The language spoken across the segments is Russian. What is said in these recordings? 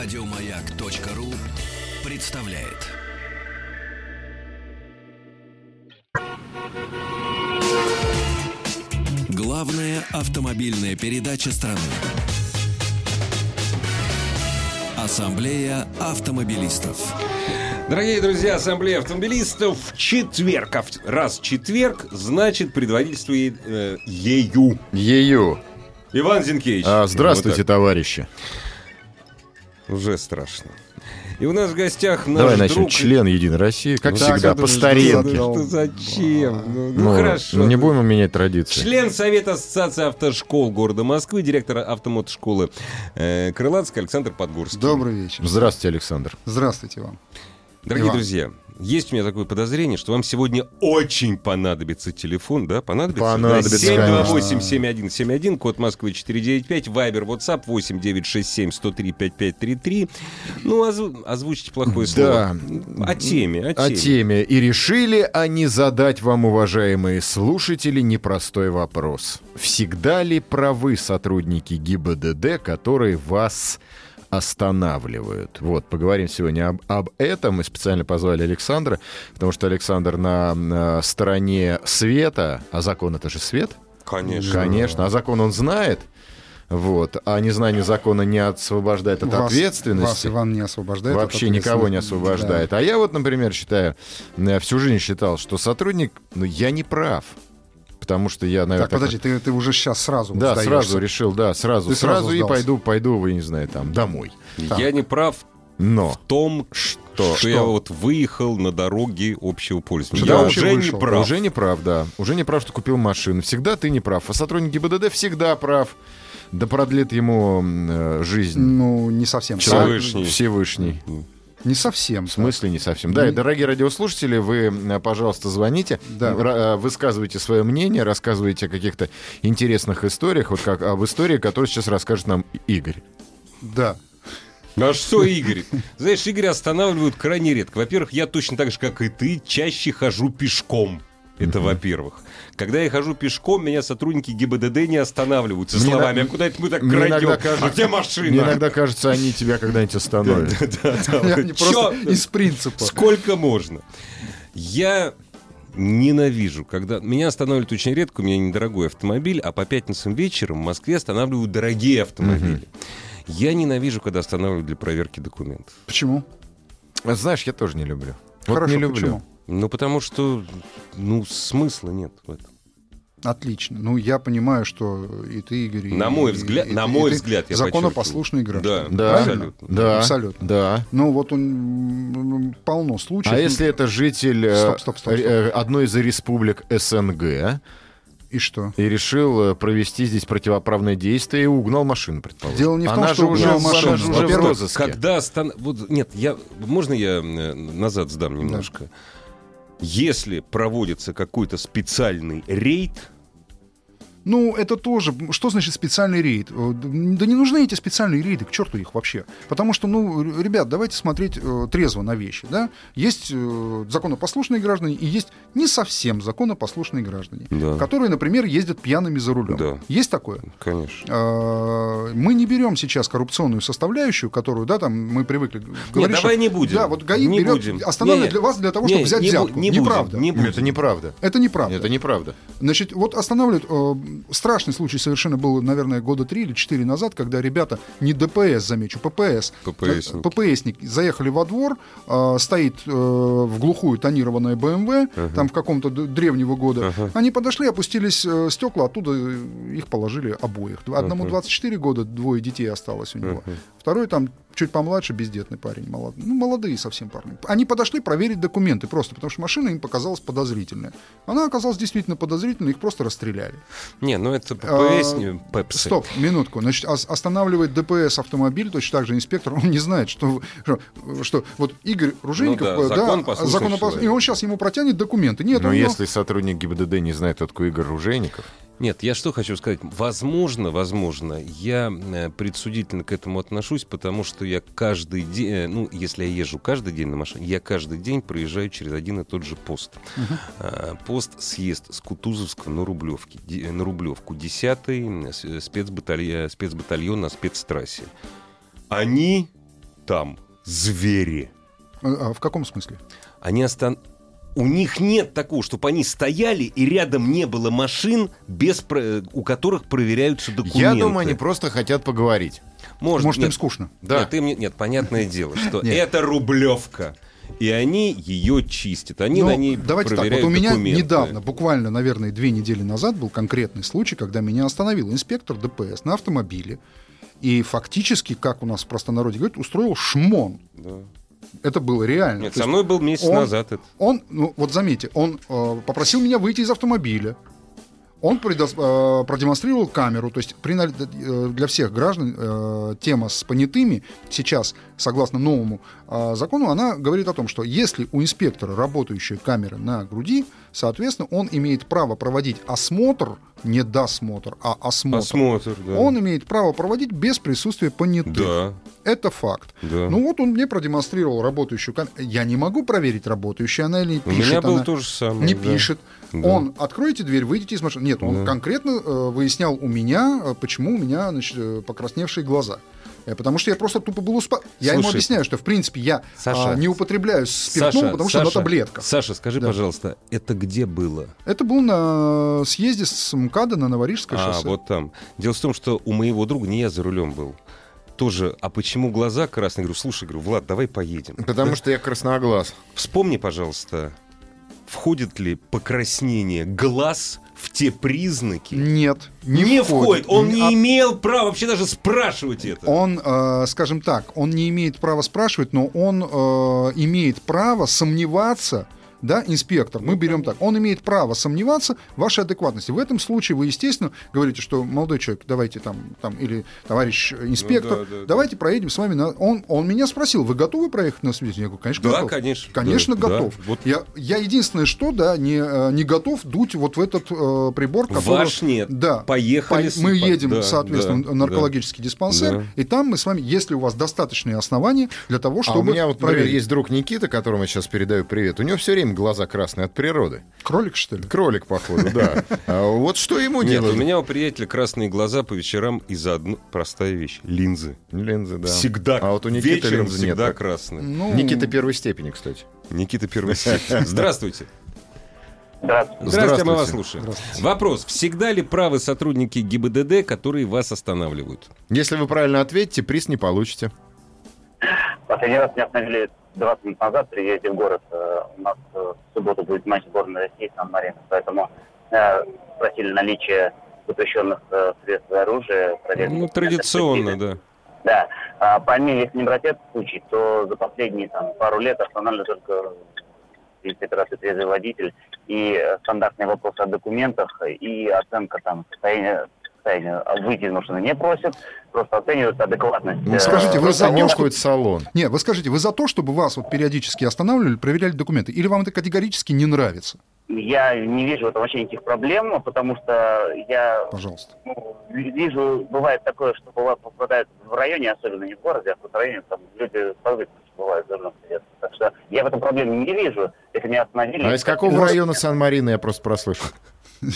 Радиомаяк.ру представляет. Главная автомобильная передача страны. Ассамблея автомобилистов. Дорогие друзья, Ассамблея автомобилистов в четверг. А Раз в четверг, значит, предводительствует э, ею. Ее. Иван Зинкевич. А, здравствуйте, Вот товарищи. Уже страшно. И у нас в гостях наш Давай начнем. друг... Член Единой России, как Ну, всегда, по ну, старинке. что- что зачем? Ну, ну, Ну, хорошо. ну, не будем менять традиции. Член Совета Ассоциации автошкол города Москвы, директор автомотошколы э, Крылатский Александр Подгорский. Добрый вечер. Здравствуйте, Александр. Здравствуйте вам. Дорогие Иван. друзья, есть у меня такое подозрение, что вам сегодня очень понадобится телефон, да? Понадобится? Понадобится, 728-7171, код Москвы 495, Вайбер, WhatsApp 8967-103-5533. Ну, озв- озвучите плохое Да. слово. О теме, о теме. О теме. И решили они задать вам, уважаемые слушатели, непростой вопрос. Всегда ли правы сотрудники ГИБДД, которые вас останавливают. Вот, поговорим сегодня об, об этом. Мы специально позвали Александра, потому что Александр на, на стороне света, а закон это же свет, Конечно. Конечно, а закон он знает. Вот. А незнание закона не освобождает от Вас- ответственности. Вас, Иван, не освобождает. от Вообще никого не освобождает. А я вот, например, считаю, э, всю жизнь считал, что сотрудник, ну, я не прав. Потому что я, наверное... Так, подожди, ты, ты уже сейчас сразу Да, сдаешься. сразу решил, да, сразу, Ты сразу сразу, и пойду, пойду, вы не знаю, там, домой. Я не прав Но в том, что, Что? я вот выехал на дороге общего пользования. Что Я уже вообще не вышел? прав. уже не прав, да. Уже не прав, что купил машину. Всегда ты не прав. А сотрудник ГИБДД всегда прав. Да продлит ему э, жизнь. Ну, не совсем. Всевышний. так. Всевышний. Не совсем. В смысле не совсем? Да, и, дорогие радиослушатели, вы, э, пожалуйста, звоните, Да. ра- э, высказывайте свое мнение, рассказывайте о каких-то интересных историях, вот как об истории, которую сейчас расскажет нам Игорь. Да. А что, Игорь? Знаешь, Игорь останавливают крайне редко. Во-первых, я точно так же, как и ты, чаще хожу пешком. Это во-первых. Когда я хожу пешком, меня сотрудники ГИБДД не останавливают со Мне словами, на- а куда это мы так крадем? иногда кажется- А где машина? Мне иногда кажется, они тебя когда-нибудь остановят. Не просто из принципа. Сколько можно? Я ненавижу, когда... Меня останавливают очень редко, у меня недорогой автомобиль, а по пятницам вечером в Москве останавливают дорогие автомобили. Я ненавижу, когда останавливают для проверки документов. Почему? А Знаешь, я тоже не люблю. Вот Хорошо, не люблю. почему? Ну, потому что, ну, смысла нет в этом. Отлично. Ну, я понимаю, что и ты, Игорь... и- На мой и- взгляд- и на ты- мой и взгляд, я Законопослушные подчеркиваю. граждане. Да, Да, абсолютно. да, Абсолютно. да. Ну, вот он полно случаев. А если это житель э, Стоп, стоп, стоп, стоп. э, одной из республик СНГ И что? и решил э, провести здесь противоправное действие и угнал машину, предположим? Дело не в том, Она что же уже, угнал она машину. же уже в розыске. Когда остан... вот, нет, я... можно я назад сдам немножко? Если проводится какой-то специальный рейд, Ну, это тоже... Что значит специальный рейд? Э, Да не нужны эти специальные рейды, к черту их вообще. Потому что, ну, ребят, давайте смотреть э, трезво на вещи, да? Есть э, законопослушные граждане и есть не совсем законопослушные граждане, Да. которые, например, ездят пьяными за рулем. Да. Есть такое? конечно. Э, Мы не берем сейчас коррупционную составляющую, которую, да, там мы привыкли говорить, давай что- не будем. Да, вот ГАИ Не берет, будем. останавливает Не, для вас для того, не, чтобы взять не бу- взятку. не Неправда. не будем. Это неправда. Это неправда. Это неправда. Значит, вот останавливают. Страшный случай совершенно был, наверное, года три или четыре назад, когда ребята, не ДПС, замечу, ППС, ППСники. э, ППСники заехали во двор, э, стоит э, в глухую тонированная БМВ, там в каком-то древнего года. Они подошли, опустились э, стекла, оттуда их положили обоих. Одному 24 года, двое детей осталось у него. Второй там чуть помладше, бездетный парень, молод... ну, молодые совсем парни. Они подошли проверить документы просто, потому что машина им показалась подозрительная. Она оказалась действительно подозрительной, их просто расстреляли. Не, ну это А, ППС, не пепсы. Стоп, минутку. Значит, ос- останавливает ДПС автомобиль, точно так же инспектор, он не знает, что, что, что вот Игорь Ружейников, Ну да, э, законопослушный законопос- человек. и он сейчас ему протянет документы. Нет, Но он, если сотрудник ГИБДД не знает, такой Игорь Ружейников, Нет, я что хочу сказать. Возможно, возможно, я э, предсудительно к этому отношусь, потому что я каждый день, э, ну, если я езжу каждый день на машине, я каждый день проезжаю через один и тот же пост. А, Пост съезд с Кутузовского на Рублевке, э, на Рублевку, 10-й спецбатальон, спецбатальон на спецтрассе. Они там звери. А, а в каком смысле? Они остан... У них нет такого, чтобы они стояли и рядом не было машин, без у которых проверяются документы. Я думаю, они просто хотят поговорить. Может, Может, нет, им скучно. Да. Нет, им не- нет, понятное дело, что это рублевка. И они ее чистят. Они Но на ней Ну, давайте так, проверяют вот у меня документы. недавно, буквально, наверное, две недели назад был конкретный случай, когда меня остановил инспектор ДПС на автомобиле и фактически, как у нас в простонародье говорят, устроил шмон. Да. Это было реально. Нет, То со мной был месяц он- назад это. Он, ну вот заметьте, он э, попросил меня выйти из автомобиля. Он предос- э, продемонстрировал камеру, то есть при э, для всех граждан э, тема с понятыми сейчас, согласно новому закону, она говорит о том, что если у инспектора работающая камера на груди, соответственно, он имеет право проводить осмотр, не досмотр, а осмотр. Осмотр, да. Он имеет право проводить без присутствия понятых. Да, Это факт. да. Ну вот он мне продемонстрировал работающую камеру. Я не могу проверить, работающая она или У пишет меня было она. то же самое. Не да. пишет. Да. Он, откройте дверь, выйдите из машины. Нет, он Да. конкретно э, выяснял у меня, э, почему у меня значит, э, покрасневшие глаза. Э, Потому что я просто тупо был успа... Я ему объясняю, что в принципе я Саша, а, не употребляю спиртного, Саша, потому что на Саша, таблетках. Саша, скажи, Да. пожалуйста, это где было? Это был на съезде с МКАДа на Новорижское А, шоссе. вот там. Дело в том, что у моего друга, не я за рулем был, тоже, а почему глаза красные? Говорю, слушай, говорю, Влад, давай поедем. Потому что я красноглаз. Вспомни, пожалуйста, входит ли покраснение глаз в те признаки? Нет, не, Не, входит. Он не А- имел права вообще даже спрашивать это. Он, э, скажем так, он не имеет права спрашивать, но он э, имеет право сомневаться, да, инспектор, мы берем так, он имеет право сомневаться в вашей адекватности. В этом случае вы, естественно, говорите, что молодой человек, давайте там, там или товарищ инспектор, Ну да, да, да. давайте проедем с вами на... Он, он меня спросил, вы готовы проехать на свидетель? Я говорю, конечно, Да, готов. конечно. Конечно, Да, готов. да. Вот. Я, я единственное, что, да, не, э, не готов дуть вот в этот э, прибор, который... Ваш нет. Да. Поехали По- Мы едем, да, соответственно, да, наркологический диспансер, Да. и там мы с вами, если у вас достаточные основания для того, А у чтобы меня вот, например, проверить. есть друг Никита, которому я сейчас передаю привет. У него все время глаза красные от природы. Кролик, что ли? Кролик, походу, да. А Вот что ему Нет, делать? у меня у приятеля красные глаза по вечерам из-за одной простая вещь. Линзы. Линзы, да. Всегда. А вот у Никиты вечером линз нет. всегда красные. Ну, Никита первой степени, кстати. Никита первый степень. Здравствуйте. Здравствуйте. Здравствуйте, мы вас слушаем. Вопрос. Всегда ли правы сотрудники ГИБДД, которые вас останавливают? Если вы правильно ответите, приз не получите. Последний раз меня остановили 20 минут назад при въезде в город. Э, У нас э, в субботу будет матч сборной России с Сан-Марино, поэтому э, спросили наличие запрещенных средств и оружия. Ну, традиционно, да. Да. А, по мне, если не брать этот случай, то за последние там, пару лет останавливали только инспектораты трезвый водитель и стандартные вопросы о документах и оценка там состояния состояния. А Выйти из машины не просят, просто оценивают адекватность. Ну, э, скажите, вы Просто за то, нюхают салон. Не, вы скажите, вы за то, чтобы вас вот периодически останавливали, проверяли документы, или вам это категорически не нравится? Я не вижу в этом вообще никаких проблем, потому что я Пожалуйста. ну, вижу, бывает такое, что бывает, попадают в районе, особенно не в городе, а в районе, там люди позывки бывают сидят. Так что я в этом проблеме не вижу. Если меня остановили... А из какого У вас- района Сан-Марина я просто прослышал?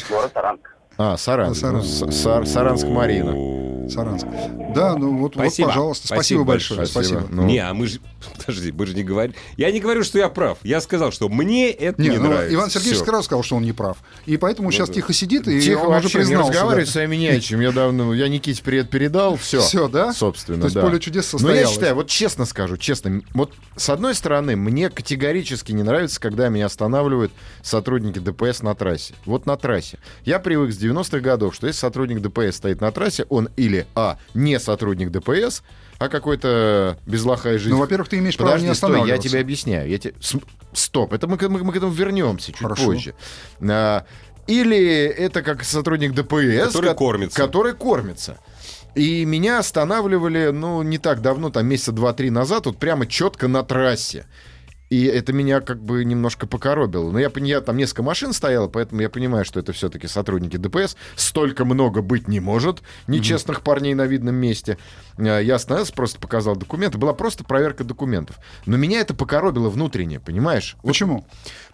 Город Саранск. А, Саранск. Саранск. Ну, С- Сар- Саранск-Марина. Саранск. Да, ну вот, вот, Спасибо. пожалуйста, спасибо, Спасибо большое. Спасибо. Спасибо. Ну. Не, а мы же... Подожди, мы же не говорим... Я не говорю, что я прав. Я сказал, что мне это не, Не, ну, нравится. Иван Сергеевич Всё. сразу сказал, что он не прав. И поэтому сейчас да. тихо сидит, и Тихо он уже вообще, не признался. разговаривай да. с вами не о чем. Я давно, я Никите привет передал, все. Всё, да? Собственно, То есть да. поле чудес Но состоялось. я считаю, вот честно скажу, честно, вот с одной стороны, мне категорически не нравится, когда меня останавливают сотрудники ДПС на трассе. Вот на трассе. Я привык с 90-х годов, что если сотрудник ДПС стоит на трассе, он или, а, не сотрудник ДПС, а какой-то безлохая жизнь. Ну, во-первых, ты имеешь право Подожди, не стой, я тебе объясняю. Я те- с- Стоп, это мы, к- мы- мы к этому вернемся чуть Хорошо. позже. А, Или это как сотрудник ДПС, Который ко- кормится. который кормится. И меня останавливали, ну, не так давно, там месяца два-три назад, вот прямо четко на трассе. И это меня как бы немножко покоробило. Но я, я там несколько машин стояло, поэтому я понимаю, что это все-таки сотрудники ДПС. Столько много быть не может нечестных парней на видном месте. А, Я остановился, просто показал документы. Была просто проверка документов. Но меня это покоробило внутренне, понимаешь? Вот Почему?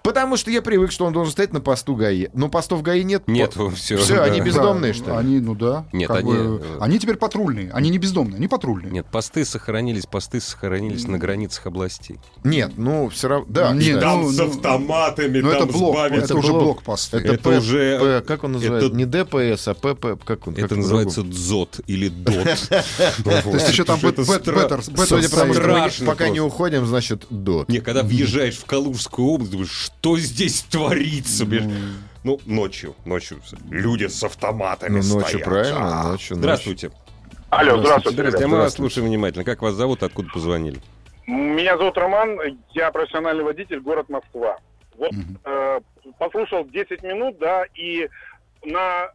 Потому что я привык, что он должен стоять на посту ГАИ. Но постов ГАИ нет. Нет, Вот. все. Всё, они бездомные, Да, что ли? Они, ну да. Нет, как они, бы, э, они теперь патрульные. Они не бездомные, они патрульные. Нет, посты сохранились, посты сохранились на границах областей. Нет, ну все равно. Да, Нет, кстати. там с автоматами, Ну это блок, это, уже блокпост. Это, Это П- уже- П- как он называется? это- Не ДПС, а ПП. Как он? как Это по-другому? называется дзот или дот. То есть еще там бет- бет- беттер- Судя по тому, что мы пока не уходим, значит, ДОТ. Не, когда въезжаешь в Калужскую область, думаешь, что здесь творится? блин? Ну, ночью, ночью люди с автоматами Ну, ночью, стоят. правильно, А. ночью, Здравствуйте. Алло, здравствуйте. Здравствуйте, а мы вас Здравствуйте. слушаем внимательно. Как вас зовут, откуда позвонили? Меня зовут Роман, я профессиональный водитель, город Москва. Вот Мгм. э, послушал 10 минут, да, и на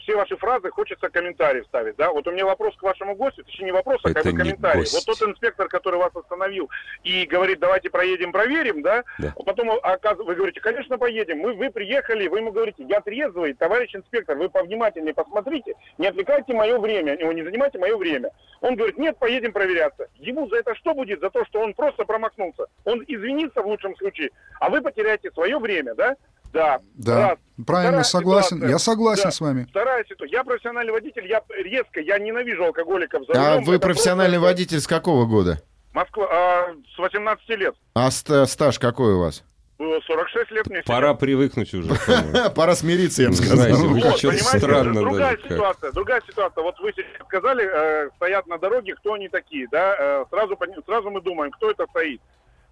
все ваши фразы хочется комментарий вставить, да. Вот у меня вопрос к вашему гостю, точнее не вопрос, а Это как бы комментарий. гость. Вот тот инспектор, который вас остановил и говорит, давайте проедем, проверим, да, Да. а потом оказ- вы говорите, конечно, поедем. Мы, вы приехали, вы ему говорите, я трезвый, товарищ инспектор, вы повнимательнее посмотрите, не отвлекайте мое время, не занимайте мое время. Он говорит, нет, поедем проверяться. Ему за это что будет? За то, что он просто промахнулся. Он извинится в лучшем случае, а вы потеряете свое время, да? Да. Да, Раз. правильно, Вторая согласен. ситуация. Я согласен Да. с вами. Вторая ситуация. Я профессиональный водитель, я резко, я ненавижу алкоголиков. За А вы Это профессиональный просто- водитель с какого года? Москва, а, с 18 лет. А ста- стаж какой у вас? Было 46 лет мне Пора привыкнуть уже. Пора смириться, я бы сказал. Вот, странно другая даже как. ситуация, другая ситуация. Вот вы сейчас сказали, э, стоят на дороге, кто они такие, да? Э, сразу, сразу мы думаем, кто это стоит.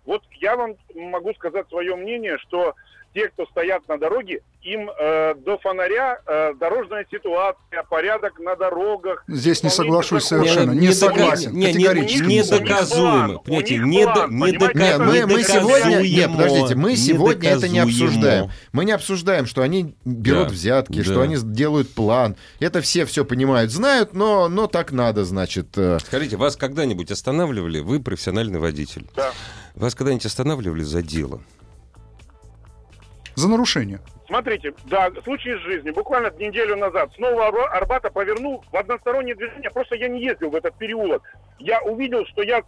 Вот я вам могу сказать свое мнение, что те, кто стоят на дороге, им э, до фонаря э, дорожная ситуация, порядок на дорогах. Здесь не соглашусь закона. совершенно. Не- Не не согласен. не- не- Категорически. не недоказуемо. план, Понимаете, не до- план, не Нет, это мы, мы сегодня... Нет, подождите, мы сегодня это не обсуждаем. Мы не обсуждаем, что они берут Да, взятки, что да. они делают план. Это все все понимают, знают, но, но так надо, значит. э. Скажите, вас когда-нибудь останавливали? Вы профессиональный водитель. Да. Вас когда-нибудь останавливали за дело? За нарушение. Смотрите, да, случай из жизни. Буквально неделю назад с Нового Арба- Арбата повернул в одностороннее движение. Просто я не ездил в этот переулок. Я увидел, что я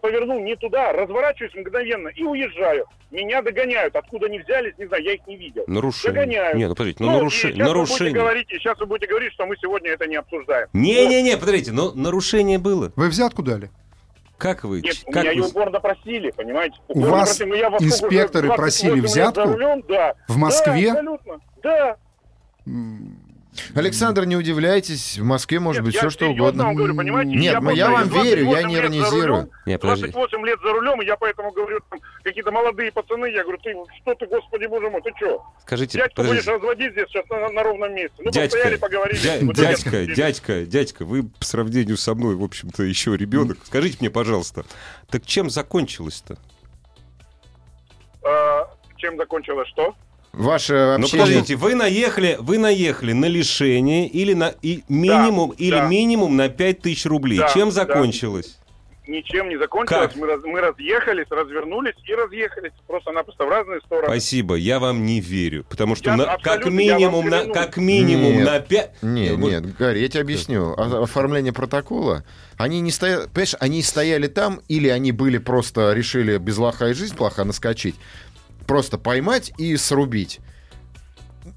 повернул не туда, разворачиваюсь мгновенно и уезжаю. Меня догоняют. Откуда они взялись, не знаю, я их не видел. Нарушение. Догоняют. Нет, ну подождите, ну, Ну, и наруше- сейчас Вы будете нарушение. говорить, и сейчас вы будете говорить, что мы сегодня это не обсуждаем. Не-не-не, подождите, но нарушение было. Вы взятку дали? Как вы? Нет, у как меня вы- ее упорно просили, понимаете? У Упорно вас просили. Я инспекторы 28 просили взятку? Рулем, да. В Москве? Да, абсолютно. Да. Александр, не удивляйтесь, в Москве может Нет, быть я все что угодно. вам говорю, понимаете? Нет, ну, я просто вам верю, я 28 не иронизирую. рулем, Не, подожди. 28 лет за рулем, и я поэтому говорю, там, какие-то молодые пацаны, я говорю, ты что ты, господи, боже мой, ты что? Скажите, Дядьку будешь подождите. разводить здесь сейчас на, на ровном месте. Ну, Дядька, постояли, поговорили. дя- вот дядька, дядька. дядька, дядька, вы по сравнению со мной, в общем-то, еще ребенок. Скажите мне, пожалуйста, так чем закончилось-то? А, чем закончилось что? Ваше Ну общение... подождите, вы наехали, вы наехали на лишение или на и минимум или да. минимум на 5000 рублей. Да, Чем да. закончилось? Ничем не закончилось. Как? Мы, раз- мы разъехались, развернулись и разъехались. Просто-напросто в разные стороны. Спасибо, я вам не верю, потому что Я на- как минимум на как минимум Нет. на 5 Нет, нет, Гарри, я тебе объясню. О- Оформление протокола, они не стояли, понимаешь, они стояли там, или они были просто, решили без лоха и жизнь плоха наскочить, просто поймать и срубить.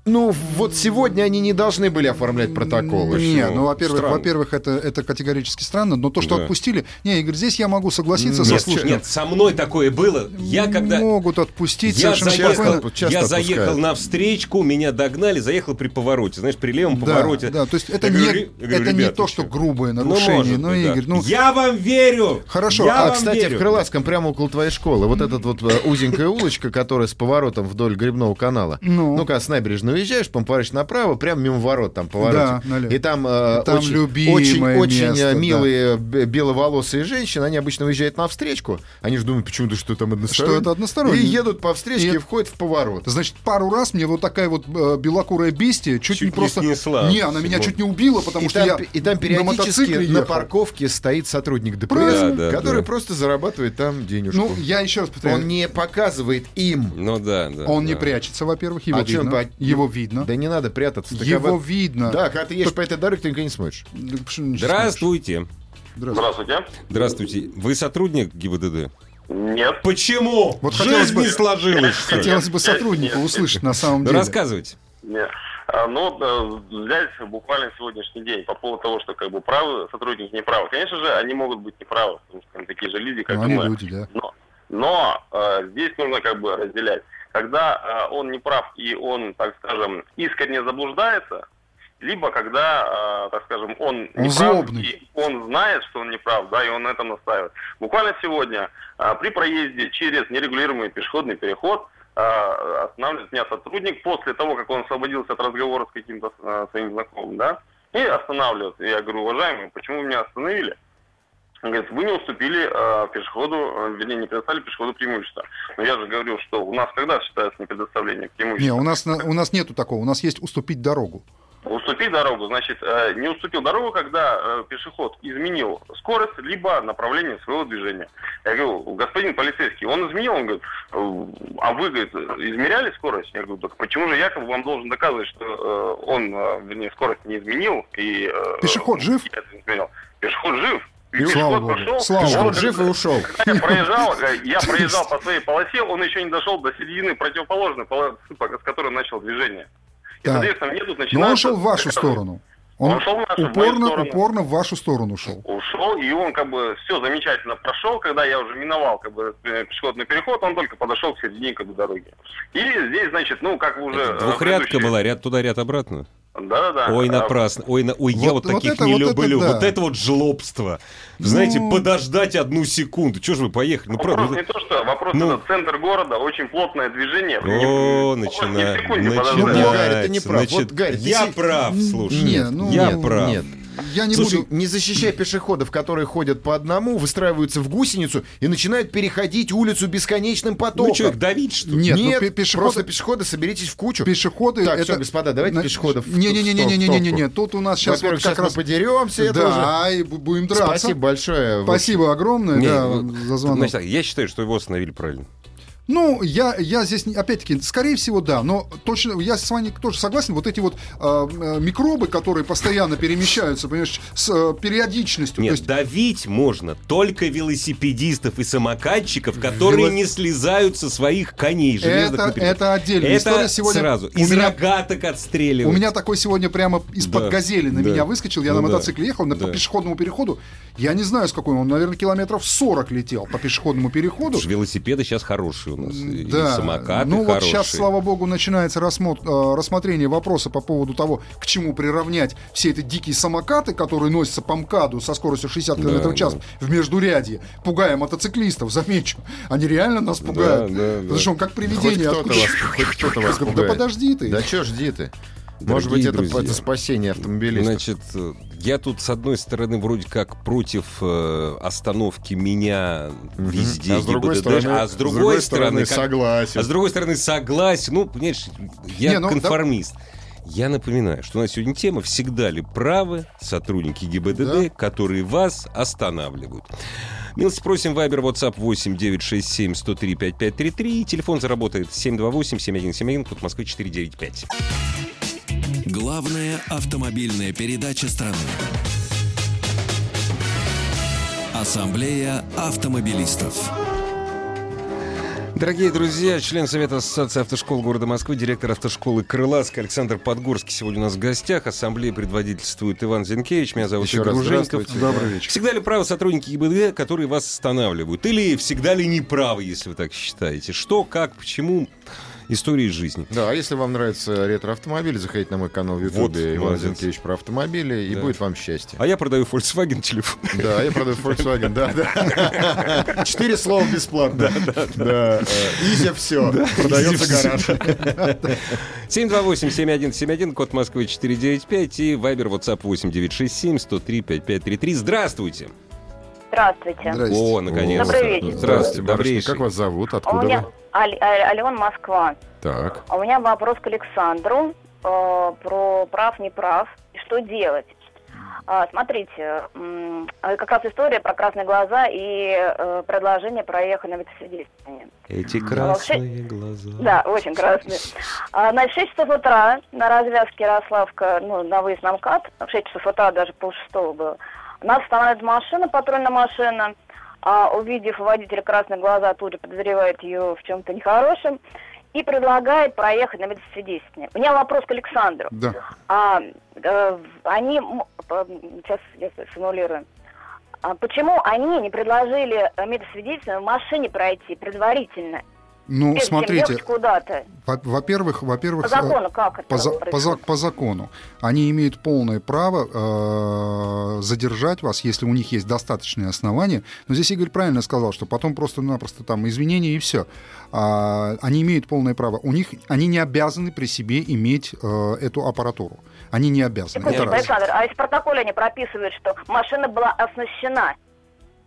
Ну, вот сегодня они не должны были оформлять протоколы. Не, ну, во-первых, во-первых, это, это категорически странно, но то, что Да. отпустили... Не, Игорь, здесь я могу согласиться со Нет, слушателем. нет, со мной такое было. Я когда Могут отпустить я совершенно заехал, спокойно. часто я отпускают. заехал на встречку, меня догнали, заехал при повороте, знаешь, при левом Да, повороте. да, то есть это Я не, говорю, «Ре- я говорю, это не «Ребята, то, вы что чё?» грубое Ну, нарушение, может но, быть, да. Игорь, ну... Я вам верю! Хорошо, Я А, кстати, верю. в Крылатском, прямо около твоей школы, вот эта вот э, узенькая улочка, которая с поворотом вдоль Грибного канала, Ну. ну-ка, с набережной набережную уезжаешь, поворачиваешь направо, прямо мимо ворот там поворачиваешь. Да, налево. И там, э, Там очень, любимое очень, очень э, место, да. милые беловолосые женщины, они обычно выезжают на встречку, они же думают, почему-то, что там одностороннее. Что это одностороннее. И едут по встречке и, И- входят в поворот. Значит, пару раз мне вот такая вот э, белокурая бестия чуть, Чуть не не просто... снесла. Не, она меня Вот. чуть не убила, потому и, что там, я и там на периодически на, ехал. парковке стоит сотрудник ДПС. Да, да, который да. просто зарабатывает там денежку. Ну, я еще раз повторяю. Он не показывает им. Ну да, да. Он не да. прячется, во-первых, его А видно. ба- Его видно. Да не надо прятаться. Так Его об- видно. Да, когда ты едешь по этой дороге, ты никогда не смотришь. Здравствуйте. Здравствуйте. Здравствуйте. Здравствуйте. Вы сотрудник ГИБДД? Нет. Почему? Вот хотелось Жизнь бы- не сложилась. Хотелось бы сотрудника услышать на самом деле. рассказывайте. Нет. А, Ну, э, взять буквально сегодняшний день по поводу того, что как бы правы сотрудники не правы. Конечно же, они могут быть неправы, потому что они такие же люди, как Ну, и они мы. люди, да. Но, но э, здесь нужно как бы разделять. Когда э, он не прав и он, так скажем, искренне заблуждается, либо когда, э, так скажем, он, не прав, и он знает, что он не прав, да, и он на этом настаивает. Буквально сегодня э, при проезде через нерегулируемый пешеходный переход останавливает меня сотрудник после того, как он освободился от разговора с каким-то своим знакомым, да, и останавливает. Я говорю, уважаемый, почему вы меня остановили? Он говорит, вы не уступили э, пешеходу, э, вернее, не предоставили пешеходу преимущество. Но я же говорю, что у нас когда считается не предоставление Не, преимущества? у нас, на- у нас нету такого. У нас есть уступить дорогу. Уступить дорогу, значит, э, не уступил дорогу, когда э, пешеход изменил скорость, либо направление своего движения. Я говорю, господин полицейский, он изменил, он говорит, «Э, а вы, говорит, измеряли скорость? Я говорю, так почему же якобы вам должен доказывать, что э, он, э, вернее, скорость не изменил? И, э, Пешеход жив? изменял. Пешеход жив. И Слава Богу. пошел. Слава как жив и ушел. когда я проезжал, э, я проезжал по своей полосе, он еще не дошел до середины противоположной полосы, по- с которой начал движение. И, Так. соответственно, мне тут Но начинается... он шел в вашу сторону. Он, Он шел в нашу, в упорно, сторону. упорно в вашу сторону шел. Ушел, и он как бы все замечательно прошел, когда я уже миновал как бы э, пешеходный переход, он только подошел к середине как бы дороги. И здесь, значит, ну, как уже... Это э, Двухрядка предыдущие- была, ряд туда, ряд обратно. Да-да-да. Ой, А, напрасно. Ой, на... Ой я Вот- вот вот таких это- не вот это люблю. да. Вот это вот жлобство. Знаете, Ну. подождать одну секунду. Чего же вы поехали? Ну, Вопрос правда. не то, что вопрос Ну. это центр города, очень плотное движение. О, Вопрос не в начинает. секунде подождать. Ну, Гарри, ты не прав. Значит, Вот, Гарри, ты я си- прав, слушай. Не, ну, я нет, прав. нет. Я не Слушай, буду... не защищай пешеходов, которые ходят по одному, выстраиваются в гусеницу и начинают переходить улицу бесконечным потоком. Ну что, их давить, что ли? Нет, ну, Нет, пе- пешеходы- просто пешеходы соберитесь в кучу. Пешеходы... Так, это... всё, господа, давайте На- пешеходов Не-не-не-не-не-не-не. топку. Тут у нас сейчас Во-первых, вот как сейчас раз... мы подеремся. Да, и бу- будем драться. Спасибо большое. Спасибо огромное, Не, да, ну, за звонок. Значит так, я считаю, что его остановили правильно. Ну, я, я здесь, опять-таки, скорее всего, да, но точно, я с вами тоже согласен, вот эти вот э, э, микробы, которые постоянно перемещаются, понимаешь, с э, периодичностью, Нет, есть давить можно только велосипедистов и самокатчиков, которые Вело- не слезают со своих коней это, это отдельная Это история. Сегодня сразу. у Из меня, рогаток у отстреливать. меня такой сегодня прямо из-под Да, газели на да. меня выскочил, я Ну на да, мотоцикле ехал на, да. по пешеходному переходу, я не знаю, с какой он, наверное, километров 40 летел по пешеходному переходу. Велосипеды сейчас хорошие у нас. и Да, самокаты ну вот хорошие. сейчас, слава богу, начинается рассмо- э, рассмотрение вопроса по поводу того, к чему приравнять все эти дикие самокаты, которые носятся по МКАДу со скоростью 60 км Да, в час да. в междурядье, пугая мотоциклистов, замечу. Они реально нас пугают. да, да. Потому что он как Хоть привидение. кто-то откуда- вас, хоть кто-то вас Да пугает. подожди ты. Да что жди ты? Может быть, это, друзья, это спасение автомобилистов. Значит, э, я тут, с одной стороны, вроде как против э, остановки меня везде, а с другой ГИБДД, стороны, а с другой стороны, как- согласен. а с другой стороны, согласен. Ну, понимаешь, я Не, ну, конформист. Я напоминаю, что у нас сегодня тема «Всегда ли правы сотрудники ГИБДД, Да. которые вас останавливают?» Милости просим, Вайбер, WhatsApp 8 967 103 5533. И телефон заработает 728 7171, код Москвы 495. Главная автомобильная передача страны. Ассамблея автомобилистов. Дорогие друзья, член Совета Ассоциации автошкол города Москвы, директор автошколы «Крылатская» Александр Подгорский сегодня у нас в гостях. Ассамблея предводительствует Иван Зинкевич. Меня зовут Еще Игорь раз Уженков. здравствуйте. Добрый вечер. Всегда ли правы сотрудники ГИБДД, которые вас останавливают? Или всегда ли неправы, если вы так считаете? Что, как, почему? Истории из жизни. Да, а если вам нравится ретро-автомобиль, заходите на мой канал в Вот, Ютубе Иван молодец. Зинкевич про автомобили, и Да. будет вам счастье. А я продаю Volkswagen телефон. Да, я продаю Volkswagen, да, да. Четыре слова бесплатно. Да, э, Изя все, продается гараж. 728-7171, код Москвы 495 и Вайбер, WhatsApp 8967 103 5533. Здравствуйте! Здравствуйте. Здрасте. О, наконец-то. Добрый вечер. Здравствуйте, добрейший. Как вас зовут? Откуда меня вы? Аль- Аль- Алена Москва. Так. У меня вопрос к Александру э, про прав, не прав и что делать. А, смотрите, э, как раз история про красные глаза и э, предложение проехать на ветросвидетельствование. Эти красные глаза. Да, очень красные. А, значит, в 6 часов утра на развязке Ярославка, ну, на выезд на МКАД, в 6 часов утра, даже полшестого было, у нас останавливает машина, патрульная машина, а, увидев водителя красные глаза, тут же подозревает ее в чем-то нехорошем и предлагает проехать на медосвидетельствование. У меня вопрос к Александру. Да. А, э, они, сейчас я сформулирую. А почему они не предложили медосвидетельствование в машине пройти предварительно? Ну, перед смотрите, во-первых, во-первых, По закону как это по, за- по закону они имеют полное право э, задержать вас, если у них есть достаточные основания. Но здесь Игорь правильно сказал, что потом просто-напросто там извинения и все. они имеют полное право. У них они не обязаны при себе иметь э, эту аппаратуру. Они не обязаны. Секундочку, Это раз. Александр, а если в протоколе они прописывают, что машина была оснащена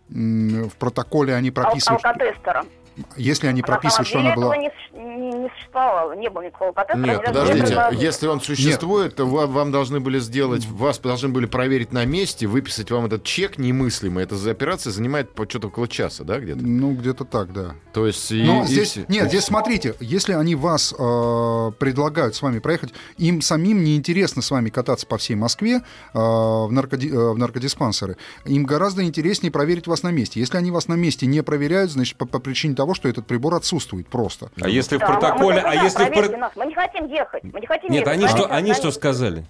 В протоколе они ал- прописывают, алкотестером? Если они А прописывают, что она была... не, не- не существовало, не было никакого алкотестера. Нет, не подождите, если он существует, то ва- вам должны были сделать, вас должны были проверить на месте, выписать вам этот чек немыслимый. Эта за- операция занимает по что-то около часа, да, где-то? Ну, где-то так, да. То есть... и- Но и здесь, все- нет, и здесь смотрите, если они вас э, предлагают с вами проехать, им самим неинтересно с вами кататься по всей Москве э, в, наркоди- э, в наркодиспансеры. Им гораздо интереснее проверить вас на месте. Если они вас на месте не проверяют, значит, по, по причине того, что этот прибор отсутствует просто. А если в Да, мы- мы протоколе... А за, если в нас. Мы не хотим ехать, мы не хотим Нет, ехать. они что, Проверьте они что сказали?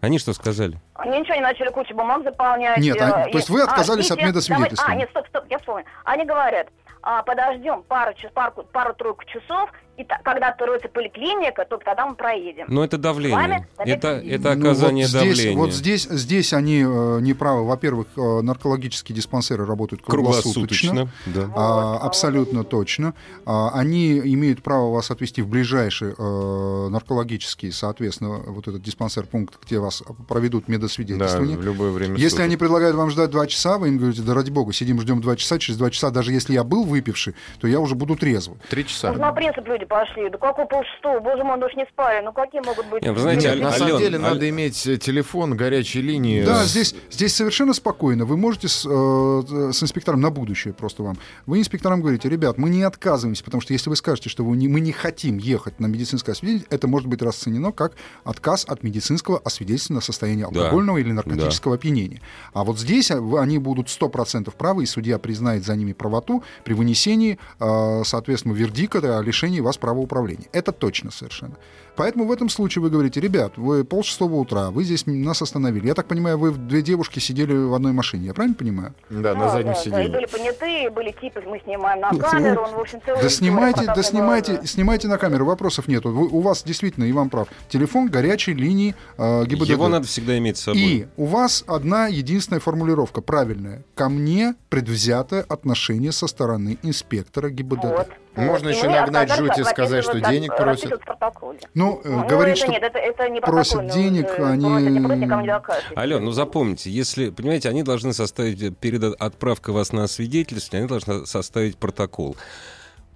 Они что сказали? Они ничего не начали кучу бумаг заполнять. Нет, э, а- то есть вы отказались а, от медосвидетельства? давай- А, нет, стоп, стоп, я вспомнил. Они говорят, а, подождем пару, пару, пару-тройку часов, и та- когда откроется поликлиника, только тогда мы проедем. Ну, это давление. вами Это, это Ну, оказание вот здесь, давления. Вот здесь, здесь они э, не правы. Во-первых, э, наркологические диспансеры работают круглосуточно. Да. А, Вот, абсолютно вот. точно. А, они имеют право вас отвезти в ближайший э, наркологический, соответственно, вот этот диспансер пункт, где вас проведут Да, медосвидетельствование. в любое время Если суток. они предлагают вам ждать два часа, вы им говорите, да ради бога, сидим, ждем два часа, через два часа, даже если я был выпивший, то я уже буду трезвый. Три Ну, часа. на принцип люди пошли. Да какой полшестого? Боже мой, ну уж не спали. Ну какие могут быть... Не, вы знаете, Нет, на самом Ален, деле Аль- надо иметь э, телефон, горячие линии. Да, здесь, здесь совершенно спокойно. Вы можете с, э, с инспектором на будущее просто вам. Вы инспекторам говорите, ребят, мы не отказываемся, потому что если вы скажете, что вы не, мы не хотим ехать на медицинское освидетельствование, это может быть расценено как отказ от медицинского освидетельствования на состояние Да. алкогольного или наркотического опьянения. А вот здесь а, они будут 100% правы, и судья признает за ними правоту при вынесении, э, соответственно, вердикта о лишении вас права управления. Это точно совершенно. Поэтому в этом случае вы говорите, ребят, вы полшестого утра, вы здесь нас остановили. Я так понимаю, вы две девушки сидели в одной машине, я правильно понимаю? Да, на Да, заднем да, да, и сиденье. были понятые, были типы, мы снимаем на камеру, он, в общем, целый Да снимайте, да снимайте, снимайте на камеру, вопросов нету. Вы- у вас действительно, Иван прав, телефон горячей линии э, ГИБДД. Его надо всегда иметь с собой. И у вас одна единственная формулировка, правильная. Ко мне предвзятое отношение со стороны инспектора ГИБДД. Вот. Можно Вот. еще И мы нагнать жути и сказать, что денег просят. Ну, э, Ну, говорит, это что нет, это, это не просят протокольно, денег, э, они-. Ален, ну запомните, если, понимаете, они должны составить, перед отправкой вас на освидетельствование, они должны составить протокол.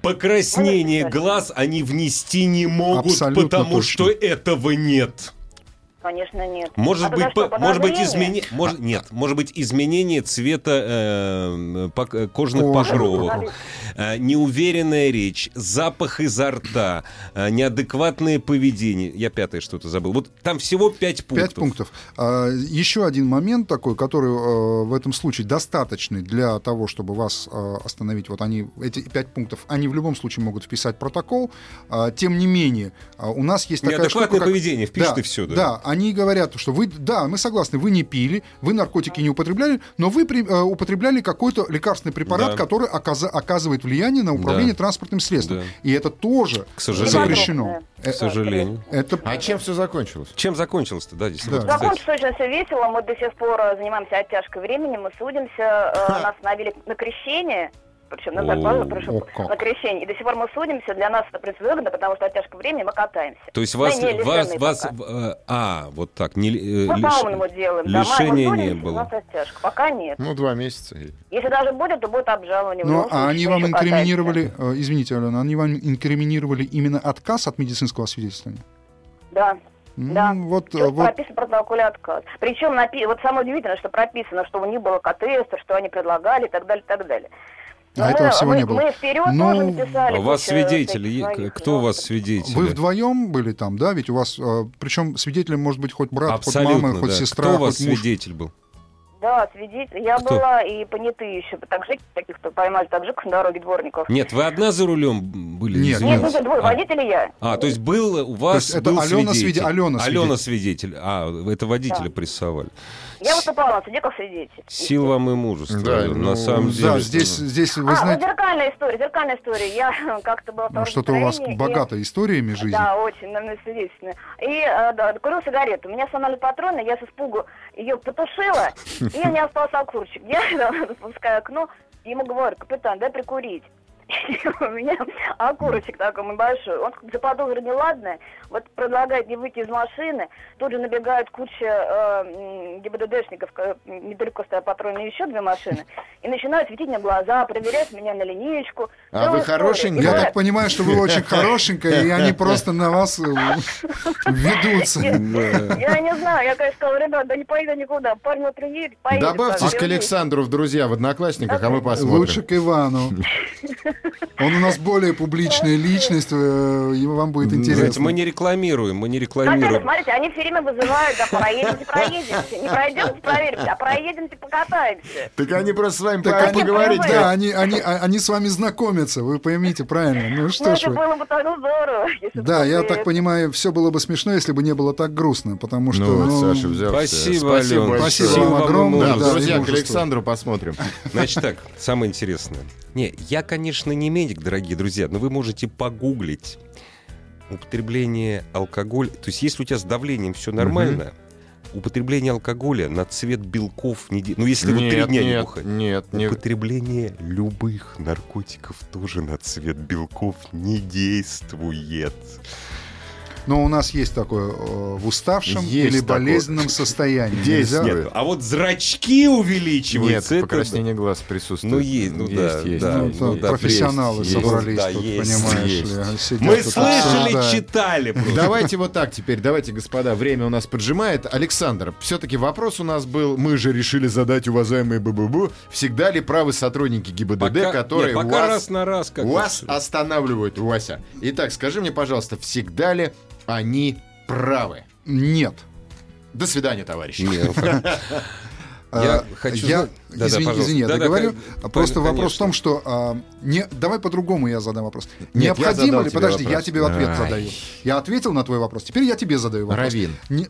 Покраснение Ну, глаз они внести не могут, Абсолютно потому точно. что этого нет. Конечно, нет. Может А быть, что, по- может быть подозрение? изменение, может, нет, может быть изменение цвета э, кожных Кожи. покровов, э, неуверенная речь, запах изо рта, э, неадекватное поведение. Я пятое что-то забыл. Вот там всего пять пунктов. Пять пунктов. А, еще один момент такой, который э, в этом случае достаточный для того, чтобы вас э, остановить. Вот они, эти пять пунктов, они в любом случае могут вписать протокол. А, тем не менее, а, у нас есть такая штука, Неадекватное как... поведение, впишет да, и все. Да, они говорят, что вы, да, мы согласны, вы не пили, вы наркотики не употребляли, но вы при- э, употребляли какой-то лекарственный препарат, Да. который оказа- оказывает влияние на управление Да. транспортным средством. Да. И это тоже К сожалению. запрещено. К сожалению. Это А чем все закончилось? Чем закончилось-то, да, действительно? Да. Закончилось очень все весело. Мы до сих пор э, занимаемся оттяжкой времени, мы судимся. э, Нас остановили на крещение. Причем на О, зарплату прошу о, на крещение. И до сих пор мы судимся. Для нас это принципиально выгодно, потому что оттяжка времени мы катаемся. То есть Мы вас, не вас, вас, пока. э, а, вот так, не, э, Мы лиш- по-умному делаем. лишения судимся, не У было. нас оттяжка. Пока нет. Ну, два месяца. Если даже будет, то будет обжалование. любом а они вам еще катаемся. инкриминировали, э, извините, Алена, они вам инкриминировали именно отказ от медицинского освидетельствования? Да. М, Да. Вот, э, Тут вот прописан протоколе отказ. Причем напи- вот самое удивительное, что прописано, что у них было КТС, что они предлагали и так далее, и так далее. Но А этого всего мы, не было. Мы вперед Ну, тоже написали. А у вас кучу всяких свидетели, своих кто у вас свидетели? вы вдвоем были там, да? Ведь у вас, причем свидетелем может быть хоть брат, Абсолютно, хоть мама, хоть да. сестра, Кто у вас хоть муж. свидетель был? Да, свидетель. Я Кто? была и понятые еще также каких-то поймали таджиков на дороге дворников. Нет, вы одна за рулем были? Нет? Нет, нет, двое, А. водитель и я. А, то есть был у вас есть это был Алена свидетель. свиде- Алена Алена свидетель. А, это водителя Да. прессовали. Я выступала на суде как свидетель. Сил вам и мужества. Да, Алена, ну, на самом деле. Да, здесь, здесь вы а, знаете, вот зеркальная история, зеркальная история. Я как-то была ну, что-то у вас настроении, и- историями жизни. Да, очень, наверное, свидетельственно. И э, да, курил сигарету. Меня сломали патроны, я с испугу ее потушила, и у меня остался окурчик. Я спускаю окно, ему говорю, капитан, дай прикурить. У меня окурочек такой небольшой. Он заподозрил неладное, вот предлагает мне выйти из машины, тут же набегает куча э, ГИБДДшников, э, недалеко стоят патрульные еще две машины, и начинают светить мне глаза, проверять меня на линеечку. А вы хорошенькая? Я так понимаю, что вы очень хорошенькая, и они просто на вас э, ведутся. Я, не знаю, я, конечно, сказала, ребят, да не поеду никуда, парень вот приедет, поедет. Добавьтесь к Александру в друзья в Одноклассниках, а мы посмотрим. Лучше к Ивану. Он у нас более публичная личность, э, и вам будет Знаете, интересно. мы не рекламируем, мы не рекламируем. смотрите, они все время вызывают, да, проедемте, проедемте. Не пройдемте, проверимся, а проедемте, покатаемся. Так они просто с вами Так поговорить. Да, они, они, а- они с вами знакомятся, вы поймите правильно. Ну Ну, что ж это вы. было бы так здорово. если бы Да, я так понимаю, все было бы смешно, если бы не было так грустно, потому что... Ну, ну, Саша взял. Спасибо, Спасибо. Спасибо вам огромное. Да, да, друзья, к. Александру посмотрим. Значит так, самое интересное. Не, я, конечно, не медик, дорогие друзья, но вы можете погуглить употребление алкоголя. То есть, если у тебя с давлением все нормально, употребление алкоголя на цвет белков не... Ну, если вы три Нет, дня не нет, бухаете. нет, нет. Употребление любых наркотиков тоже на цвет белков не действует. Но у нас есть такое э, в уставшем Есть или такое. болезненном состоянии. Нельзя- Нет, а вот зрачки увеличиваются. Нет, это- покраснение глаз присутствует. Ну, есть, ну да, есть, да. Ну, есть, есть. да, профессионалы есть, есть. собрались Да, тут, есть, понимаешь есть. ли. сидят Мы тут, слышали, обсуждают. читали. просто. Давайте вот так теперь, давайте, господа, время у нас поджимает. Александр, все-таки вопрос у нас был, мы же решили задать, уважаемые БББ, всегда ли правы сотрудники ГИБДД, Пока- которые нет, пока вас, раз на раз как вас раз. останавливают, Вася. Итак, скажи мне, пожалуйста, всегда ли они правы? Нет. До свидания, товарищи. Нет. Я хочу Да-да, извини, пожалуйста. извини, я Да-да, договорю. кон- Просто конечно. вопрос в том, что а, не, давай по-другому я задам вопрос. Нет, Необходимо ли? Подожди, вопрос. я тебе ответ Ай. задаю. Я ответил на твой вопрос. Теперь я тебе задаю вопрос. Равин. Не-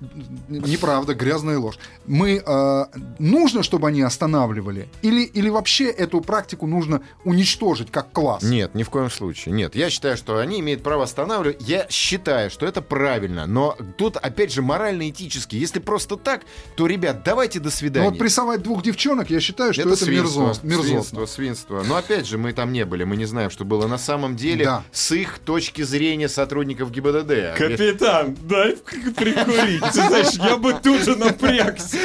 неправда, грязная ложь. Мы а, нужно, чтобы они останавливали, или или вообще эту практику нужно уничтожить как класс? Нет, ни в коем случае. Нет, я считаю, что они имеют право останавливать. Я считаю, что это правильно. Но тут, опять же, морально-этически. Если просто так, то, ребят, давайте до Но свидания. вот прессовать двух девчонок, я считаю, что это, свинство, мерзост- мерзотно. свинство, свинство. Но опять же, мы там не были, мы не знаем, что было на самом деле Да. с их точки зрения сотрудников ГИБДД. Капитан, дай прикурить. Ты знаешь, я бы тут же напрягся.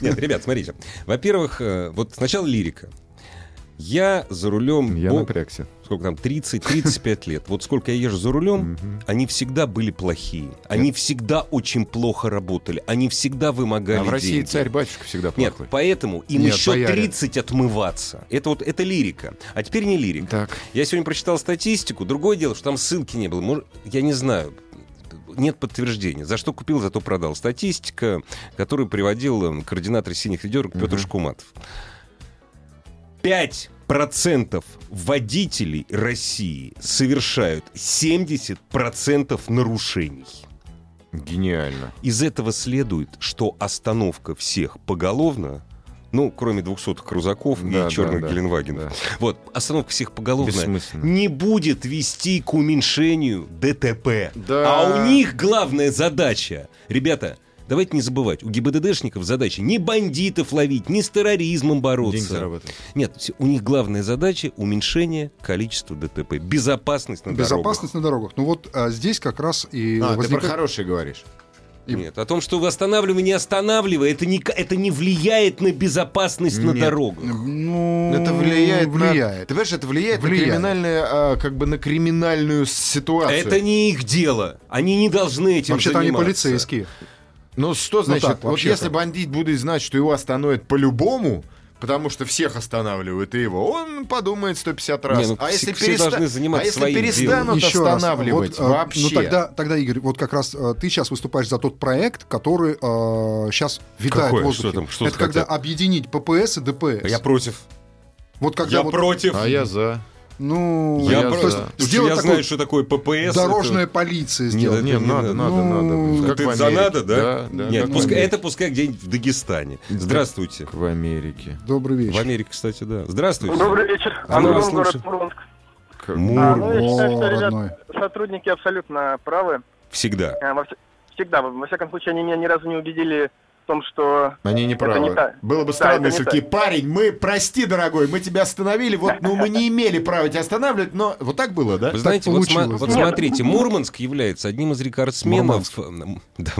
Нет, ребят, смотрите. Во-первых, э, вот сначала лирика. Я за рулем... Я бо- напрягся. Сколько там? 30-35 лет. Вот сколько я езжу за рулем, они всегда были плохие. Они всегда очень плохо работали. Они всегда вымогали А в России деньги. царь-батюшка всегда Нет, плохой. поэтому им Нет, еще бояре. 30 отмываться. Это вот это лирика. А теперь не лирика. Так. Я сегодня прочитал статистику. Другое дело, что там ссылки не было. Может, я не знаю. Нет подтверждения. За что купил, зато продал. Статистика, которую приводил э, координатор синих ведерок Петр Шкуматов. 5% водителей России совершают 70% нарушений. Гениально. Из этого следует, что остановка всех поголовно, ну, кроме 200 крузаков Да, и черных да, да, Геленваген. да. Вот, остановка всех поголовно не будет вести к уменьшению ДТП. Да. А у них главная задача, ребята, давайте не забывать, у ГИБДДшников задача не бандитов ловить, не с терроризмом бороться. Деньги заработать. Нет, у них главная задача уменьшение количества ДТП, безопасность на Безопасность на дорогах. Ну вот а, здесь как раз и А, ты про возникает... хорошие говоришь. дорогах. Нет, о том, что останавливай, не останавливай, это не, это не влияет на безопасность на Нет. дорогах. Ну, Это влияет, на- влияет. Ты понимаешь, это влияет, Влияет. на криминальное, а, как бы на криминальную ситуацию. Это не их дело. Они не должны этим Вообще-то они заниматься. полицейские. Ну что значит, так, вот если бандит будет знать, что его остановят по-любому, потому что всех останавливают и его, он подумает 150 раз. Не, ну, а все- если, все переста- должны заниматься а если своим перестанут Еще раз, останавливать вот, э, вообще? Ну тогда, тогда, Игорь, вот как раз э, ты сейчас выступаешь за тот проект, который сейчас витает Какой? в воздухе. Что там? Что Это когда хотят? объединить ППС и ДПС. Я против. вот когда Я вот, против. А я за. Ну, Я то за. есть Потому Потому что сделать я такую знаю, что такое ППС. дорожная это- полиция Нет, сделать. это Не, не надо, надо. надо, Ну, надо. Как Ты в за надо, да? Да, да, Нет, в пускай, это пускай где-нибудь в Дагестане. Здравствуйте. Как в Америке. Добрый В вечер. Америке, кстати, да. Здравствуйте. Добрый вечер. А мы город. Мурманск. Мур. А, ну, я считаю, что, ребят, родной. сотрудники абсолютно правы. Всегда. А, во вс- Всегда, во всяком случае, они меня ни разу не убедили в том, что... Они не правы. не так. Было бы Да, странно, если не такие, парень, мы, прости, дорогой, мы тебя остановили, вот, ну, мы не имели права тебя останавливать, но вот так было, да? Вы знаете, вот, сма- вот смотрите, Мурманск является одним из рекордсменов, да,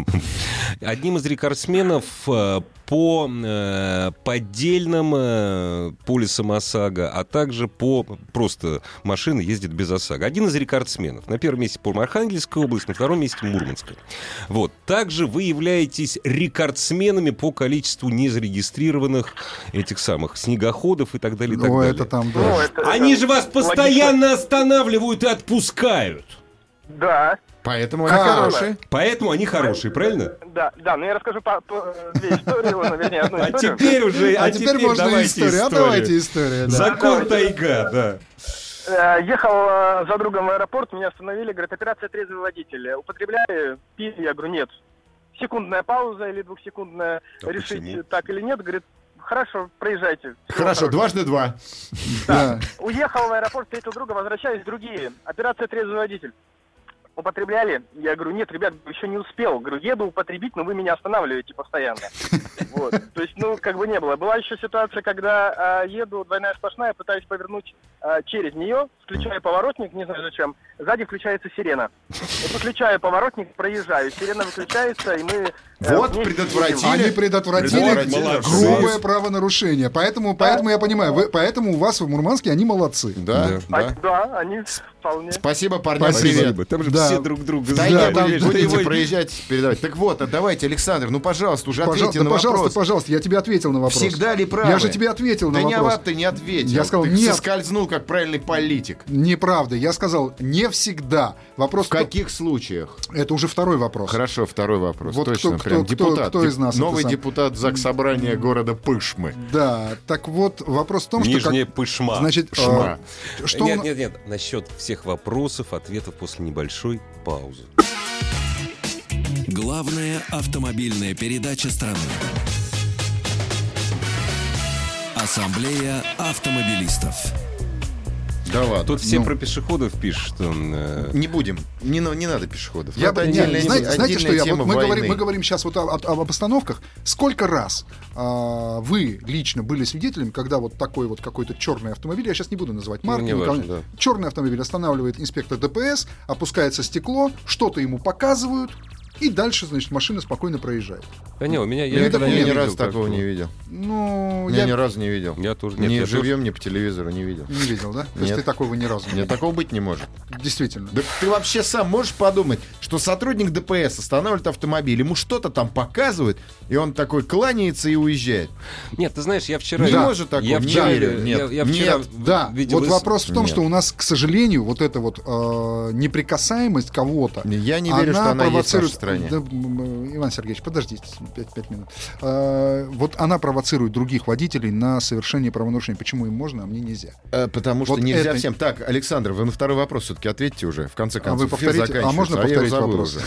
одним из рекордсменов э, по э, поддельным э, полисам ОСАГО, а также по просто машины ездят без ОСАГО. Один из рекордсменов. На первом месте по Архангельская область, на втором месте Мурманская. Вот. Также вы являетесь рекордсменами по количеству незарегистрированных этих самых снегоходов и так далее. И так Ну, далее. это там, да. Ну, это- Они это же вас логично. постоянно останавливают и отпускают. Да, Поэтому они хорошие. Поэтому они хорошие, правильно? да, да, но я расскажу по, по- две истории, ну, вернее, одну А историю. теперь уже, А, теперь, можно давайте историю. А давайте историю. да. Закон тайга, да. Э, Ехал э, за другом в аэропорт, меня остановили, говорят, операция трезвый водитель. Употребляли, пили, я говорю, нет. Секундная пауза или двухсекундная, А решить почему? так или нет, говорит, хорошо, проезжайте. Всего Хорошо, хорошего. дважды два. Да. Уехал в аэропорт, встретил друга, возвращаюсь, другие. Операция трезвый водитель. Употребляли? Я говорю, нет, ребят, еще не успел. Говорю, еду употребить, но вы меня останавливаете постоянно. Вот. То есть, ну, как бы не было. Была еще ситуация, когда а, еду, двойная сплошная, пытаюсь повернуть а, через нее, включаю поворотник, не знаю зачем, сзади включается сирена. Вот выключаю поворотник, проезжаю, сирена выключается, и мы... э, Вот, предотвратили. Они предотвратили Предотвратили. Грубое правонарушение. Поэтому, поэтому я понимаю, вы- поэтому у вас в Мурманске они молодцы. Да, А, да. да, они вполне... Спасибо, парня, Спасибо. привет. Там же Да. все друг друга Да, знают. там Видишь, будете его- проезжать, передавать. Так вот, а давайте, Александр, ну, пожалуйста, уже ответьте Пожалуйста, на пожалуйста, вопрос. пожалуйста, я тебе ответил на вопрос. Всегда ли правы? Я же тебе ответил Да на не вопрос. об, ты не ответил. Я сказал, ты нет. соскользнул, как правильный политик. Неправда. Я сказал, не всегда. Вопрос В каких случаях? Это уже второй вопрос. Хорошо, второй вопрос. Вот Точно, кто- прям кто- депутат. кто из нас Новый сам? депутат Заксобрания города Пышмы. Да, так вот, вопрос в том, что... Нижняя пышма. Значит, э, что... нет, нет, нет. Насчет всех вопросов, ответов после небольшой паузы. Главная автомобильная передача страны. Ассамблея автомобилистов. Да ладно. Тут все Ну. про пешеходов пишут. э, Не будем. Не, не надо пешеходов. Я бы- отдельная, знаете, знаете, что отдельная я, вот мы, войны. говорим, мы говорим сейчас вот о- о- об остановках. Сколько раз а, вы лично были свидетелем, когда вот такой вот какой-то черный автомобиль, я сейчас не буду называть марки, Ну, не никого- важно, да. черный автомобиль останавливает инспектор ДПС, опускается стекло, что-то ему показывают, и дальше, значит, машина спокойно проезжает. Да не, у меня... Я, Я, никогда такого ни не разу видел, такого не видел. Ну, Я я ни разу не видел. Я тоже нет. ни я тоже- живьем, ни по телевизору не видел. не видел, да? То есть Нет. ты такого ни разу не Нет, такого быть не может. Действительно. Да ты вообще сам можешь подумать, что сотрудник ДПС останавливает автомобиль, ему что-то там показывают, и он такой кланяется и уезжает. Нет, ты знаешь, я вчера... Не Да. может такого, Я не вчера, верю. Нет, я, я вчера нет. Да, видел... вот из- вопрос в том, Нет. что у нас, к сожалению, вот эта вот э, неприкасаемость кого-то, Я не верю, что она есть в нашей стране. Да, Иван Сергеевич, подождите 5, минут. Э, вот она провоцирует других водителей на совершение правонарушений. Почему им можно, а мне нельзя? Э, Потому что Вот нельзя это- всем. Так, Александр, вы на второй вопрос все-таки ответьте уже. В конце А концов, вы эфир повторите- а можно его повторить вопрос? уже.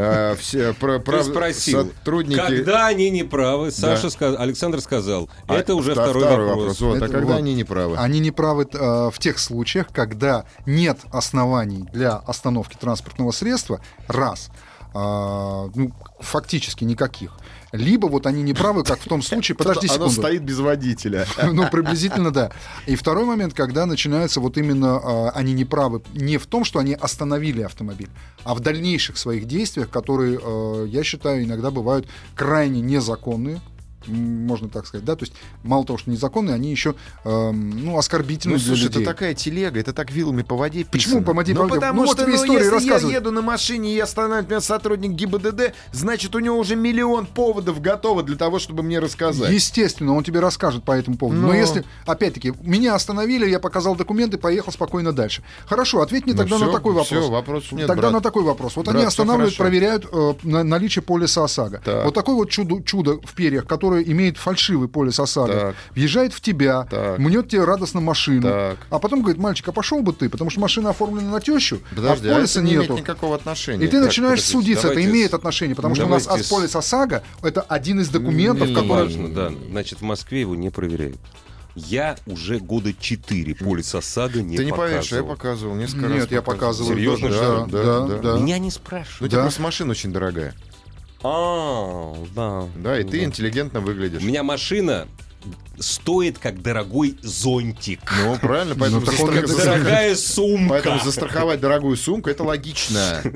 э, все про- Ты прав- спросил, сотрудники... когда они не правы, Саша Да. сказ- Александр сказал, А, это уже вта- второй, вопрос. Вот, а Это когда вот. они не правы? Они не правы э, в тех случаях, когда нет оснований для остановки транспортного средства, раз, а, ну, фактически никаких. Либо вот они не правы, как в том случае, подожди Оно секунду. стоит без водителя. Ну, приблизительно, да. И второй момент, когда начинается вот именно, а, они не правы не в том, что они остановили автомобиль, а в дальнейших своих действиях, которые, э, я считаю, иногда бывают крайне незаконные, можно так сказать, да, то есть мало того, что незаконные, они еще, эм, ну, оскорбительны Ну, для слушай, людей. это такая телега, это так вилами по воде Почему писано. по воде ну, по потому Вот что, ну, если я еду на машине и останавливает меня сотрудник ГИБДД, значит, у него уже миллион поводов готово для того, чтобы мне рассказать. Естественно, он тебе расскажет по этому поводу. Но Но- если, опять-таки, меня остановили, я показал документы, поехал спокойно дальше. Хорошо, ответь мне Ну тогда всё, на такой вопрос. всё, вопросов нет, тогда брат. на такой вопрос. Вот Брат, они останавливают, проверяют э, на- наличие полиса ОСАГО. Так. Вот такое вот чудо, чудо в перьях, которое имеет фальшивый полис ОСАГО, Так. въезжает в тебя, Так. мнет тебе радостно машину, Так. а потом говорит, мальчик, а пошел бы ты, потому что машина оформлена на тещу, Подожди, а а полиса это не имеет нету. никакого отношения. И ты Так, начинаешь подождите, судиться, это давайте имеет с- отношение, потому Ну, что у нас давайте с- полис ОСАГО это один из документов, Не который... Важно, да. Значит, в Москве его не проверяют. Я уже года четыре полис ОСАГО не Ты не поверишь, я показывал. показывал несколько раз. Нет, я показываю. Серьезно, да, да, Да, да, да. да. Меня не Ну, спрашивают. у тебя просто машина очень дорогая. А, да. Да, и ты интеллигентно выглядишь. У меня машина стоит как дорогой зонтик. Ну, правильно, поэтому, Ну, так он как Дорогая сумка. поэтому застраховать дорогую сумку это логично.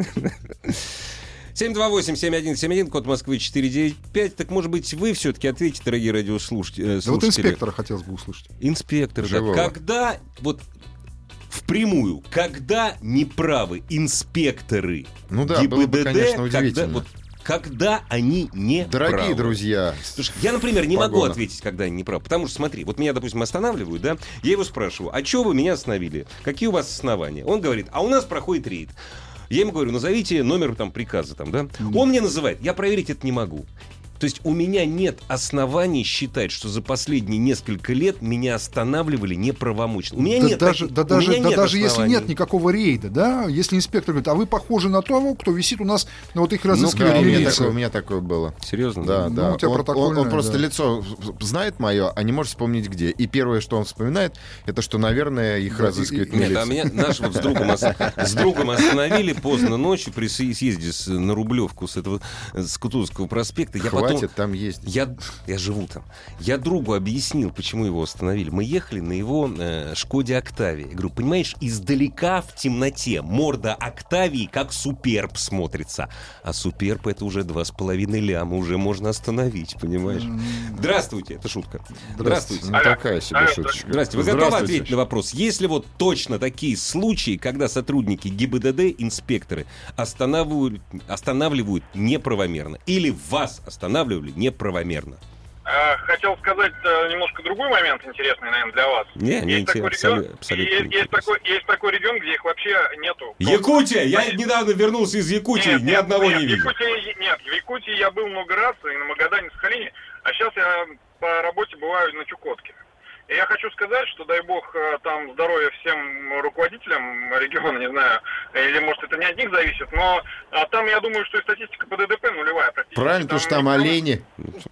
728-7171, код Москвы 495. Так, может быть, вы все-таки ответите, дорогие радиослушатели. Да вот инспектора хотелось бы услышать. Инспектор, да. Когда, вот впрямую, когда неправы инспекторы Ну да, было бы, ГИБДД, конечно, когда, удивительно. вот, когда они не Дорогие правы? друзья, Слушай, я, например, не могу Погона. ответить, когда они не правы. Потому что, смотри, вот меня, допустим, останавливают, да, я его спрашиваю, а что вы меня остановили? Какие у вас основания? Он говорит, а у нас проходит рейд. Я ему говорю, назовите номер там приказа, там, да? Он мне называет, я проверить это не могу. То есть у меня нет оснований считать, что за последние несколько лет меня останавливали неправомочно. У меня да нет даже, таких- да даже, меня да нет даже если нет никакого рейда, да, если инспектор говорит, а вы похожи на того, кто висит у нас, ну вот их да, разыскивает у, меня милиция. такое, у меня такое было. Серьезно? Да, Ну, да. у тебя он, он- он просто да. лицо знает мое, а не может вспомнить где. И первое, что он вспоминает, это что, наверное, их Да, разыскивает и- и- Нет, милиция. а меня наш вот с другом, с другом остановили поздно ночью при съ- съезде с- на Рублевку с этого с Кутузовского проспекта. Я Хватит потом, там ездить. я, я живу там. Я другу объяснил, почему его остановили. Мы ехали на его э, Шкоде Октавии. Я говорю, понимаешь, издалека в темноте морда Октавии как суперб смотрится. А суперб это уже два с половиной ляма, уже можно остановить, понимаешь? Здравствуйте, это шутка. Здравствуйте. Ну, такая себе шуточка. Здравствуйте. Вы готовы Здравствуйте. ответить на вопрос? Если вот точно такие случаи, когда сотрудники ГИБДД, инспекторы, останавливают, останавливают неправомерно, или вас останавливали неправомерно? А, Хотел сказать э, немножко другой момент интересный, наверное, для вас. Не, не есть, такой интересно, регион, абсолютно есть, не есть такой, есть такой регион, где их вообще нету. Якутия! Я недавно вернулся из Якутии, Нет, ни нет, одного нет, не видел. Якутии, нет, в Якутии я был много раз, и на Магадане, Сахалине, а сейчас я по работе бываю на Чукотке. И я хочу сказать, что дай бог э, там здоровья всем руководителям региона, не знаю, или может это не от них зависит, но а, там я думаю, что и статистика по ДДП нулевая практически. Правильно, потому что там олени.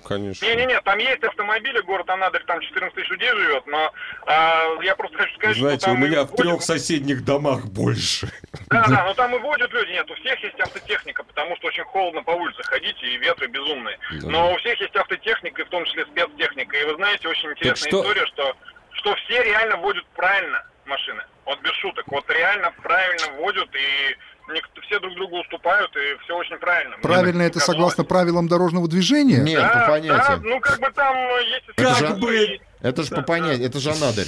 Конечно. Не-не-не, там есть автомобили, город Анадырь, там 14 тысяч людей живет, но а, я просто хочу сказать, Знаете, что у там... и меня в водят- трех соседних домах больше. Да, да, но там и водят люди, нет, у всех есть автотехника, потому что очень холодно по улице ходить, и ветры безумные. Но у всех есть автотехника, и в том числе спецтехника. И вы знаете, очень интересная что- история, что, что все реально водят правильно машины. Вот без шуток. Вот реально правильно водят, и никто- все друг другу уступают, и все очень правильно. Правильно это согласно правилам дорожного движения? Нет, Да, по да, понятиям. ну как бы там э, есть... Это истории, же- и- Это же по понятиям, это же Анадырь.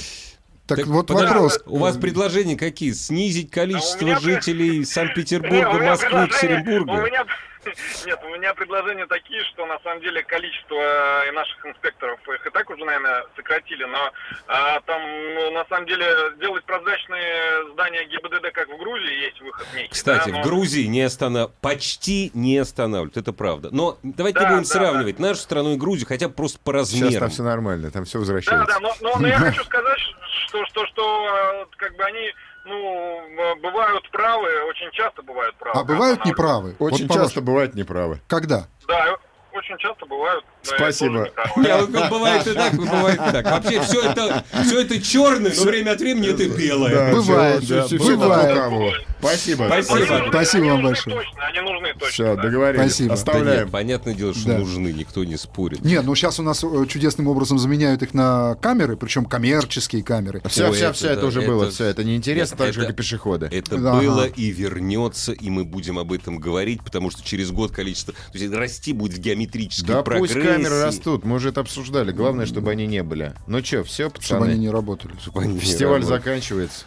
Так, Так, вот подожди, вопрос. У вас предложения какие? Снизить количество А меня- жителей Санкт-Петербурга, Москвы, У Екатеринбурга? меня, нет, у меня предложения такие, что на самом деле количество и наших инспекторов их и так уже, наверное, сократили, но а, там ну, на самом деле делать прозрачные здания ГИБДД, как в Грузии, есть выход некий. Кстати, да, в но- Грузии не останов... почти не останавливают, это правда. Но давайте Да, не будем да, сравнивать нашу страну и Грузию, хотя бы просто по Сейчас размерам. там все нормально, там все Да, возвращается. да, но, но- но я хочу сказать, что, что, что э, как бы они Ну, э, бывают правы, очень часто бывают правы. А бывают неправы? Очень Вот часто бывают неправы. Когда? Да, очень часто бывают. я Спасибо. тоже неправ. Не, ну, бывает и так, бывает и так. Вообще все это, все это черное, но время от времени это белое. Да, Бывает, всё- да, всё бывает. на рукаву. Спасибо. Спасибо. Спасибо вам большое. Точно, они нужны точно. Все, да. договорились. Спасибо. Да Оставляем. нет, понятное дело, что Да. нужны, никто не спорит. Не, ну сейчас у нас э, чудесным образом заменяют их на камеры, причем коммерческие камеры. Все, все, это все, это да, уже было, все, это неинтересно, так же, как и пешеходы. Это было и вернется, и мы будем об этом говорить, потому что через год количество... То есть расти будет в геометрической Да прогрессии. пусть камеры растут, мы уже это обсуждали. Главное, чтобы они не были. Ну что, все, Чтобы они пацаны, не работали. Чтобы они не фестиваль работали. заканчивается.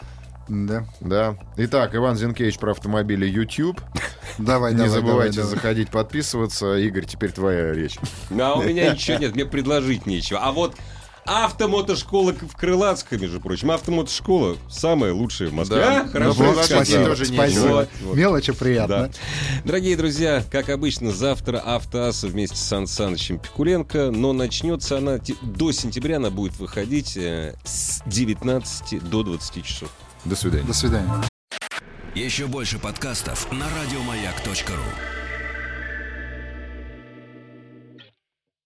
Да. Да. Итак, Иван Зинкевич про автомобили YouTube. Давай, Не давай, забывайте давай, давай. заходить, подписываться. Игорь, теперь твоя речь. А у меня ничего нет, мне предложить нечего. А вот автомотошкола в Крылатской, между прочим. Автомотошкола самая лучшая в Москве. Да. А, хорошо Ну, спасибо. тоже Спасибо. Вот, вот. Мелочи приятно. Да. Дорогие друзья, как обычно, завтра Автоасса вместе с Сан Санычем Пикуленко, но начнется она до сентября, она будет выходить э, с 19 до 20 часов. До свидания. До свидания. Еще больше подкастов на радиомаяк.ру.